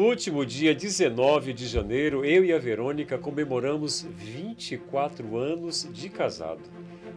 Último dia 19 de janeiro, eu e a Verônica comemoramos 24 anos de casado.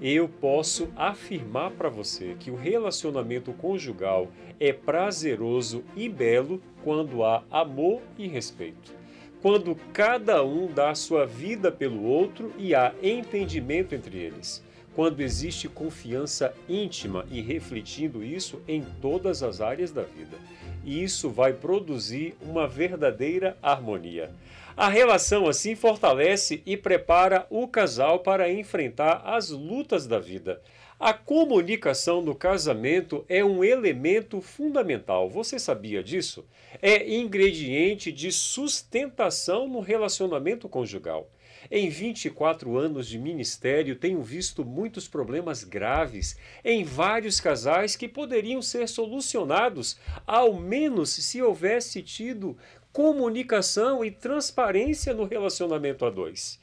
Eu posso afirmar para você que o relacionamento conjugal é prazeroso e belo quando há amor e respeito. Quando cada um dá sua vida pelo outro e há entendimento entre eles quando existe confiança íntima e refletindo isso em todas as áreas da vida. E isso vai produzir uma verdadeira harmonia. A relação assim fortalece e prepara o casal para enfrentar as lutas da vida. A comunicação no casamento é um elemento fundamental. Você sabia disso? É ingrediente de sustentação no relacionamento conjugal. Em 24 anos de ministério, tenho visto muitos problemas graves em vários casais que poderiam ser solucionados, ao menos se houvesse tido comunicação e transparência no relacionamento a dois.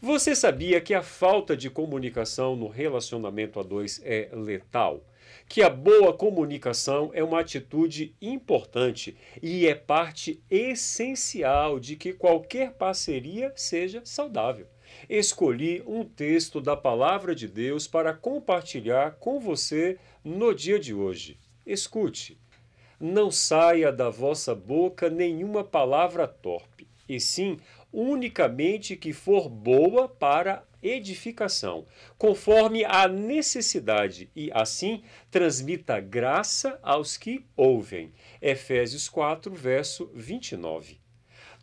Você sabia que a falta de comunicação no relacionamento a dois é letal? Que a boa comunicação é uma atitude importante e é parte essencial de que qualquer parceria seja saudável. Escolhi um texto da Palavra de Deus para compartilhar com você no dia de hoje. Escute. Não saia da vossa boca nenhuma palavra torpe, e sim unicamente que for boa para edificação, conforme a necessidade, e assim transmita graça aos que ouvem. Efésios 4, verso 29.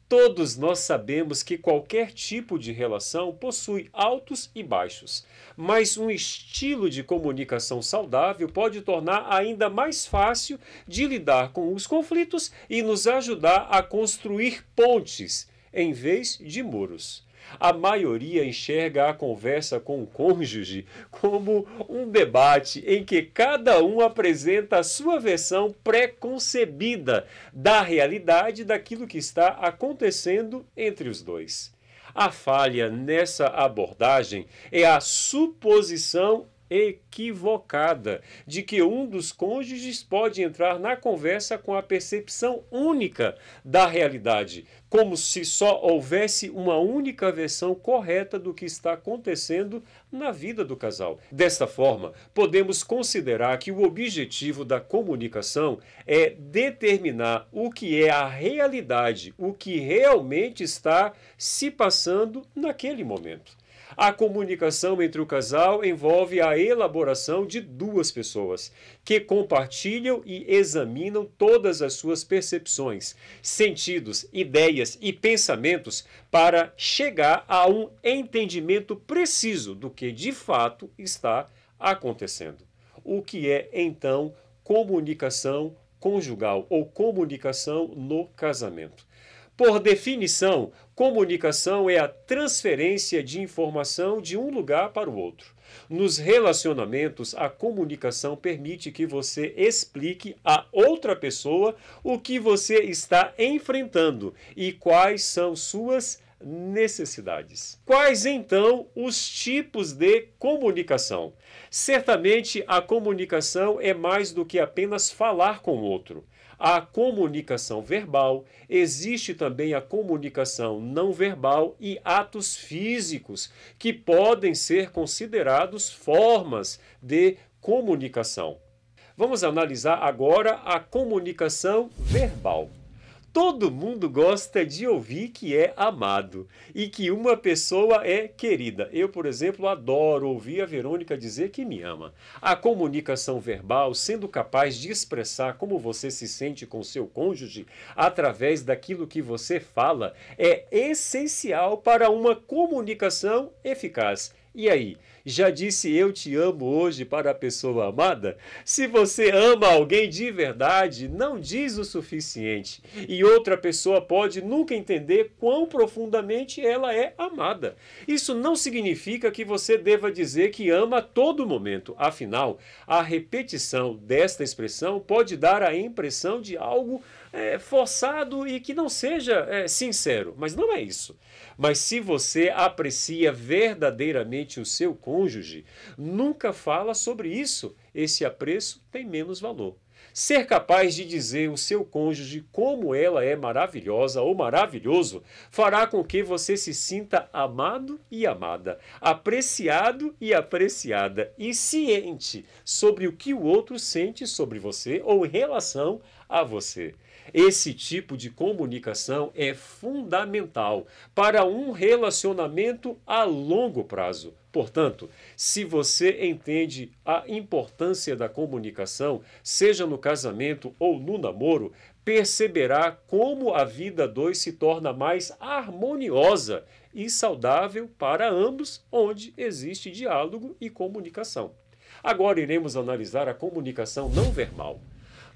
Todos nós sabemos que qualquer tipo de relação possui altos e baixos, mas um estilo de comunicação saudável pode tornar ainda mais fácil de lidar com os conflitos e nos ajudar a construir pontes em vez de muros. A maioria enxerga a conversa com o cônjuge como um debate em que cada um apresenta a sua versão pré-concebida da realidade daquilo que está acontecendo entre os dois. A falha nessa abordagem é a suposição equivocada de que um dos cônjuges pode entrar na conversa com a percepção única da realidade, como se só houvesse uma única versão correta do que está acontecendo na vida do casal. Desta forma, podemos considerar que o objetivo da comunicação é determinar o que é a realidade, o que realmente está se passando naquele momento. A comunicação entre o casal envolve a elaboração de duas pessoas que compartilham e examinam todas as suas percepções, sentidos, ideias e pensamentos para chegar a um entendimento preciso do que de fato está acontecendo. O que é então comunicação conjugal ou comunicação no casamento? Por definição, comunicação é a transferência de informação de um lugar para o outro. Nos relacionamentos, a comunicação permite que você explique a outra pessoa o que você está enfrentando e quais são suas necessidades. Quais então os tipos de comunicação? Certamente a comunicação é mais do que apenas falar com o outro a comunicação verbal, existe também a comunicação não verbal e atos físicos, que podem ser considerados formas de comunicação. Vamos analisar agora a comunicação verbal. Todo mundo gosta de ouvir que é amado e que uma pessoa é querida. Eu, por exemplo, adoro ouvir a Verônica dizer que me ama. A comunicação verbal, sendo capaz de expressar como você se sente com seu cônjuge através daquilo que você fala, é essencial para uma comunicação eficaz. E aí, já disse eu te amo hoje para a pessoa amada? Se você ama alguém de verdade, não diz o suficiente. E outra pessoa pode nunca entender quão profundamente ela é amada. Isso não significa que você deva dizer que ama a todo momento. Afinal, a repetição desta expressão pode dar a impressão de algo é, forçado e que não seja é, sincero. Mas não é isso. Mas se você aprecia verdadeiramente o seu cônjuge, nunca fala sobre isso. Esse apreço tem menos valor. Ser capaz de dizer ao seu cônjuge como ela é maravilhosa ou maravilhoso fará com que você se sinta amado e amada, apreciado e apreciada e ciente sobre o que o outro sente sobre você ou em relação a você. Esse tipo de comunicação é fundamental para um relacionamento a longo prazo. Portanto, se você entende a importância da comunicação, seja no casamento ou no namoro, perceberá como a vida dois se torna mais harmoniosa e saudável para ambos, onde existe diálogo e comunicação. Agora iremos analisar a comunicação não verbal.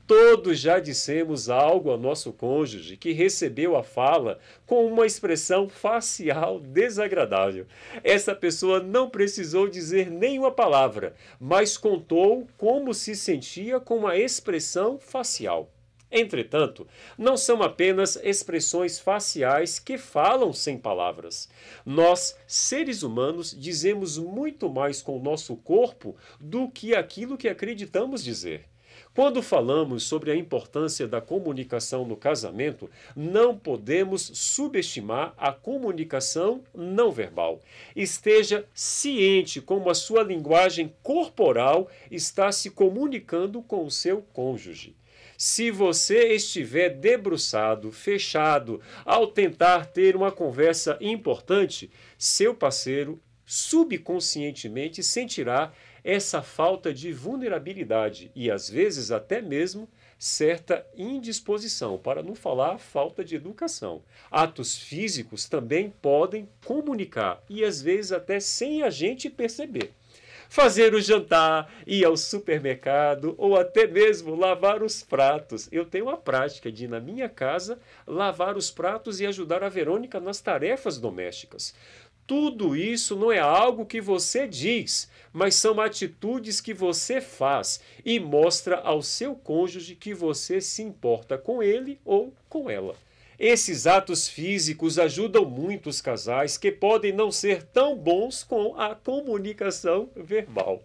Todos já dissemos algo ao nosso cônjuge que recebeu a fala com uma expressão facial desagradável. Essa pessoa não precisou dizer nenhuma palavra, mas contou como se sentia com a expressão facial. Entretanto, não são apenas expressões faciais que falam sem palavras. Nós, seres humanos, dizemos muito mais com o nosso corpo do que aquilo que acreditamos dizer. Quando falamos sobre a importância da comunicação no casamento, não podemos subestimar a comunicação não verbal. Esteja ciente como a sua linguagem corporal está se comunicando com o seu cônjuge. Se você estiver debruçado, fechado, ao tentar ter uma conversa importante, seu parceiro subconscientemente sentirá essa falta de vulnerabilidade e às vezes até mesmo certa indisposição, para não falar falta de educação. Atos físicos também podem comunicar e às vezes até sem a gente perceber. Fazer o jantar, ir ao supermercado ou até mesmo lavar os pratos. Eu tenho a prática de, na minha casa, lavar os pratos e ajudar a Verônica nas tarefas domésticas. Tudo isso não é algo que você diz, mas são atitudes que você faz e mostra ao seu cônjuge que você se importa com ele ou com ela. Esses atos físicos ajudam muito os casais que podem não ser tão bons com a comunicação verbal.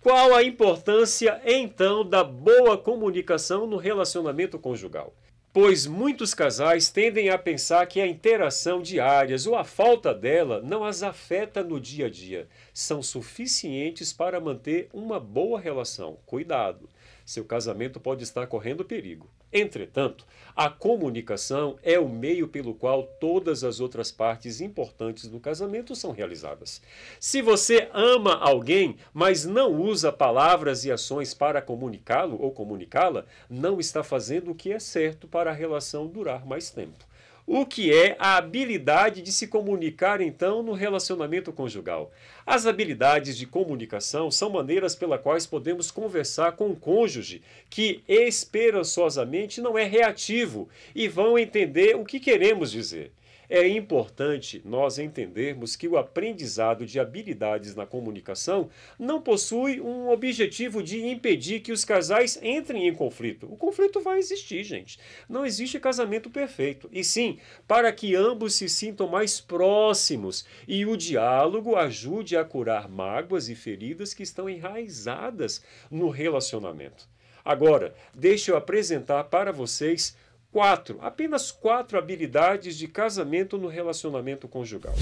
Qual a importância então da boa comunicação no relacionamento conjugal? Pois muitos casais tendem a pensar que a interação diárias ou a falta dela não as afeta no dia a dia, são suficientes para manter uma boa relação. Cuidado! seu casamento pode estar correndo perigo. Entretanto, a comunicação é o meio pelo qual todas as outras partes importantes do casamento são realizadas. Se você ama alguém, mas não usa palavras e ações para comunicá-lo ou comunicá-la, não está fazendo o que é certo para a relação durar mais tempo. O que é a habilidade de se comunicar, então, no relacionamento conjugal? As habilidades de comunicação são maneiras pelas quais podemos conversar com o cônjuge que esperançosamente não é reativo e vão entender o que queremos dizer. É importante nós entendermos que o aprendizado de habilidades na comunicação não possui um objetivo de impedir que os casais entrem em conflito. O conflito vai existir, gente. Não existe casamento perfeito. E sim, para que ambos se sintam mais próximos e o diálogo ajude a curar mágoas e feridas que estão enraizadas no relacionamento. Agora, deixe eu apresentar para vocês Quatro, apenas quatro habilidades de casamento no relacionamento conjugal.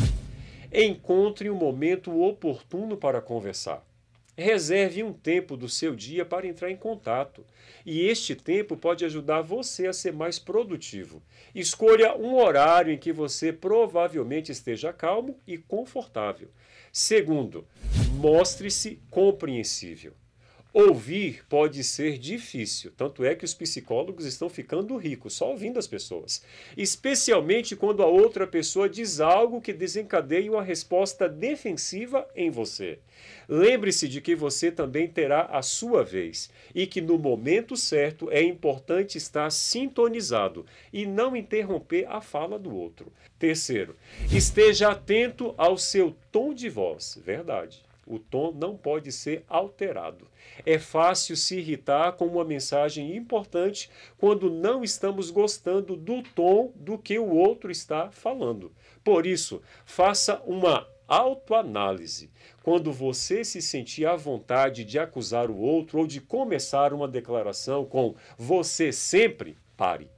Encontre um momento oportuno para conversar. Reserve um tempo do seu dia para entrar em contato. E este tempo pode ajudar você a ser mais produtivo. Escolha um horário em que você provavelmente esteja calmo e confortável. Segundo, mostre-se compreensível. Ouvir pode ser difícil, tanto é que os psicólogos estão ficando ricos só ouvindo as pessoas, especialmente quando a outra pessoa diz algo que desencadeia uma resposta defensiva em você. Lembre-se de que você também terá a sua vez e que no momento certo é importante estar sintonizado e não interromper a fala do outro. Terceiro, esteja atento ao seu tom de voz. Verdade. O tom não pode ser alterado. É fácil se irritar com uma mensagem importante quando não estamos gostando do tom do que o outro está falando. Por isso, faça uma autoanálise. Quando você se sentir à vontade de acusar o outro ou de começar uma declaração com você sempre, pare.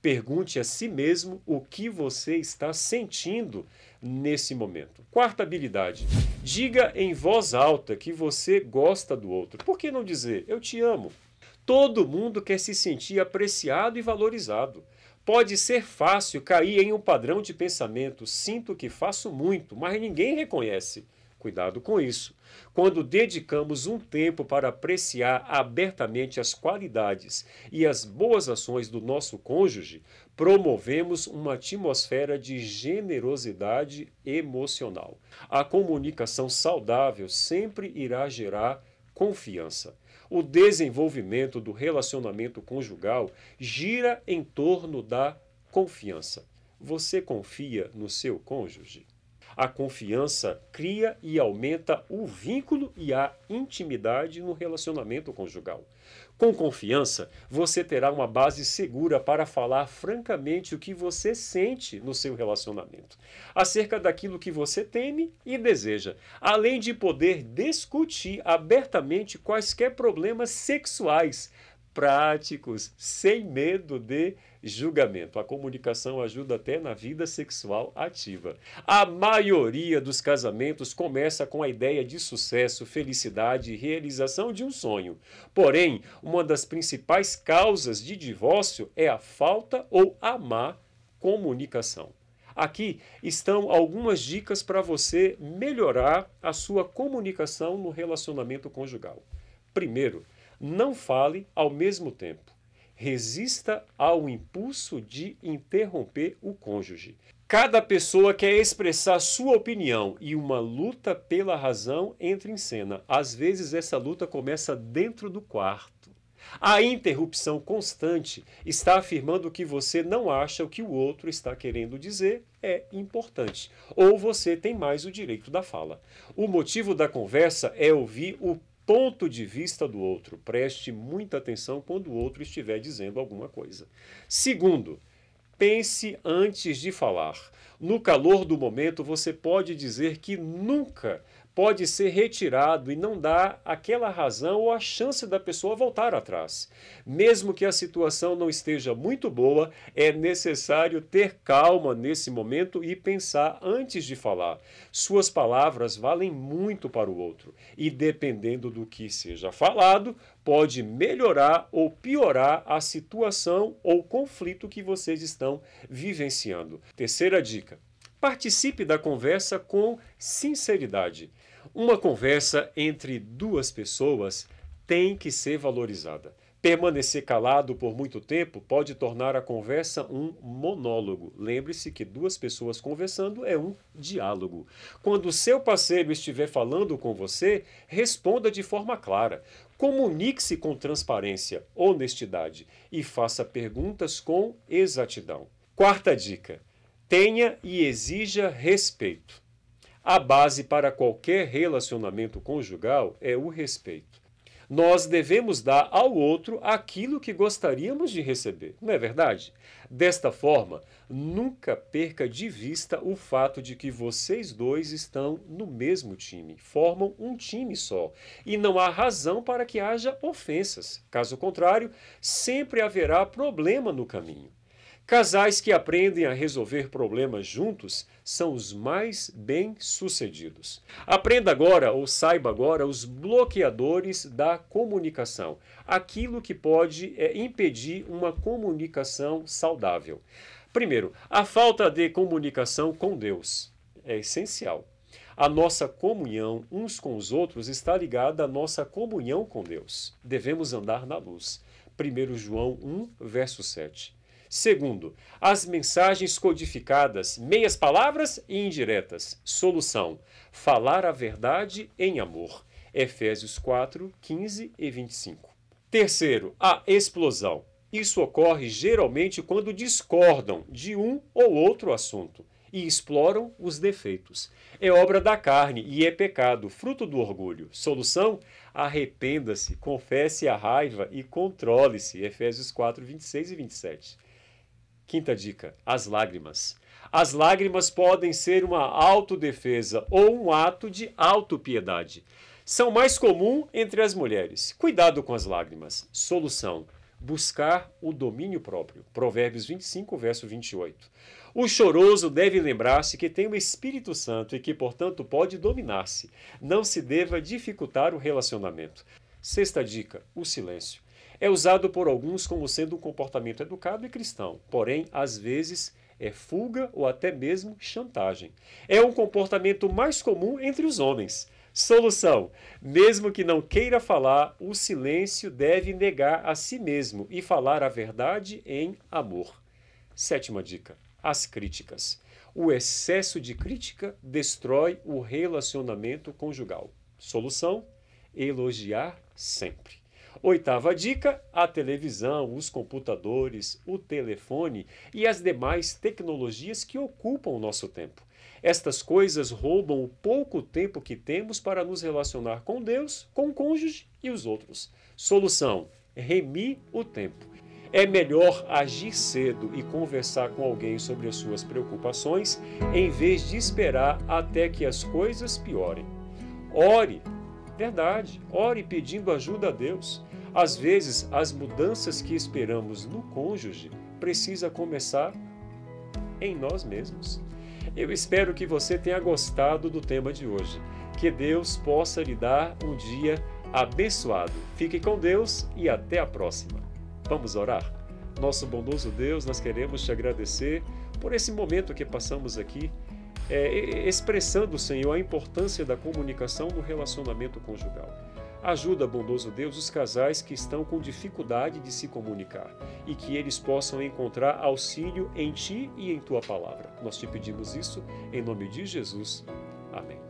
Pergunte a si mesmo o que você está sentindo nesse momento. Quarta habilidade: diga em voz alta que você gosta do outro. Por que não dizer eu te amo? Todo mundo quer se sentir apreciado e valorizado. Pode ser fácil cair em um padrão de pensamento: sinto que faço muito, mas ninguém reconhece. Cuidado com isso. Quando dedicamos um tempo para apreciar abertamente as qualidades e as boas ações do nosso cônjuge, promovemos uma atmosfera de generosidade emocional. A comunicação saudável sempre irá gerar confiança. O desenvolvimento do relacionamento conjugal gira em torno da confiança. Você confia no seu cônjuge? A confiança cria e aumenta o vínculo e a intimidade no relacionamento conjugal. Com confiança, você terá uma base segura para falar francamente o que você sente no seu relacionamento, acerca daquilo que você teme e deseja, além de poder discutir abertamente quaisquer problemas sexuais práticos, sem medo de julgamento. A comunicação ajuda até na vida sexual ativa. A maioria dos casamentos começa com a ideia de sucesso, felicidade e realização de um sonho. Porém, uma das principais causas de divórcio é a falta ou a má comunicação. Aqui estão algumas dicas para você melhorar a sua comunicação no relacionamento conjugal. Primeiro, não fale ao mesmo tempo. Resista ao impulso de interromper o cônjuge. Cada pessoa quer expressar sua opinião e uma luta pela razão entra em cena. Às vezes, essa luta começa dentro do quarto. A interrupção constante está afirmando que você não acha o que o outro está querendo dizer é importante, ou você tem mais o direito da fala. O motivo da conversa é ouvir o ponto de vista do outro. Preste muita atenção quando o outro estiver dizendo alguma coisa. Segundo, pense antes de falar. No calor do momento, você pode dizer que nunca pode ser retirado e não dá aquela razão ou a chance da pessoa voltar atrás. Mesmo que a situação não esteja muito boa, é necessário ter calma nesse momento e pensar antes de falar. Suas palavras valem muito para o outro e, dependendo do que seja falado, pode melhorar ou piorar a situação ou conflito que vocês estão vivenciando. Terceira dica: participe da conversa com sinceridade. Uma conversa entre duas pessoas tem que ser valorizada. Permanecer calado por muito tempo pode tornar a conversa um monólogo. Lembre-se que duas pessoas conversando é um diálogo. Quando o seu parceiro estiver falando com você, responda de forma clara. Comunique-se com transparência, honestidade e faça perguntas com exatidão. Quarta dica: tenha e exija respeito. A base para qualquer relacionamento conjugal é o respeito. Nós devemos dar ao outro aquilo que gostaríamos de receber, não é verdade? Desta forma, nunca perca de vista o fato de que vocês dois estão no mesmo time, formam um time só, e não há razão para que haja ofensas. Caso contrário, sempre haverá problema no caminho. Casais que aprendem a resolver problemas juntos são os mais bem-sucedidos. Aprenda agora ou saiba agora os bloqueadores da comunicação, aquilo que pode é, impedir uma comunicação saudável. Primeiro, a falta de comunicação com Deus é essencial. A nossa comunhão uns com os outros está ligada à nossa comunhão com Deus. Devemos andar na luz. 1 João 1, verso 7. Segundo, as mensagens codificadas, meias palavras e indiretas. Solução: falar a verdade em amor. Efésios 4, 15 e 25. Terceiro, a explosão. Isso ocorre geralmente quando discordam de um ou outro assunto e exploram os defeitos. É obra da carne e é pecado, fruto do orgulho. Solução? Arrependa-se, confesse a raiva e controle-se. Efésios 4, 26 e 27. Quinta dica: as lágrimas. As lágrimas podem ser uma autodefesa ou um ato de autopiedade. São mais comum entre as mulheres. Cuidado com as lágrimas. Solução: buscar o domínio próprio. Provérbios 25, verso 28. O choroso deve lembrar-se que tem o Espírito Santo e que, portanto, pode dominar-se. Não se deva dificultar o relacionamento. Sexta dica: o silêncio. É usado por alguns como sendo um comportamento educado e cristão, porém, às vezes, é fuga ou até mesmo chantagem. É um comportamento mais comum entre os homens. Solução: mesmo que não queira falar, o silêncio deve negar a si mesmo e falar a verdade em amor. Sétima dica: as críticas. O excesso de crítica destrói o relacionamento conjugal. Solução: elogiar sempre. Oitava dica: a televisão, os computadores, o telefone e as demais tecnologias que ocupam o nosso tempo. Estas coisas roubam o pouco tempo que temos para nos relacionar com Deus, com o cônjuge e os outros. Solução: remir o tempo. É melhor agir cedo e conversar com alguém sobre as suas preocupações, em vez de esperar até que as coisas piorem. Ore, verdade, ore pedindo ajuda a Deus. Às vezes, as mudanças que esperamos no cônjuge precisa começar em nós mesmos. Eu espero que você tenha gostado do tema de hoje. Que Deus possa lhe dar um dia abençoado. Fique com Deus e até a próxima. Vamos orar? Nosso bondoso Deus, nós queremos te agradecer por esse momento que passamos aqui, é, expressando, Senhor, a importância da comunicação no relacionamento conjugal. Ajuda, bondoso Deus, os casais que estão com dificuldade de se comunicar e que eles possam encontrar auxílio em Ti e em Tua palavra. Nós te pedimos isso em nome de Jesus. Amém.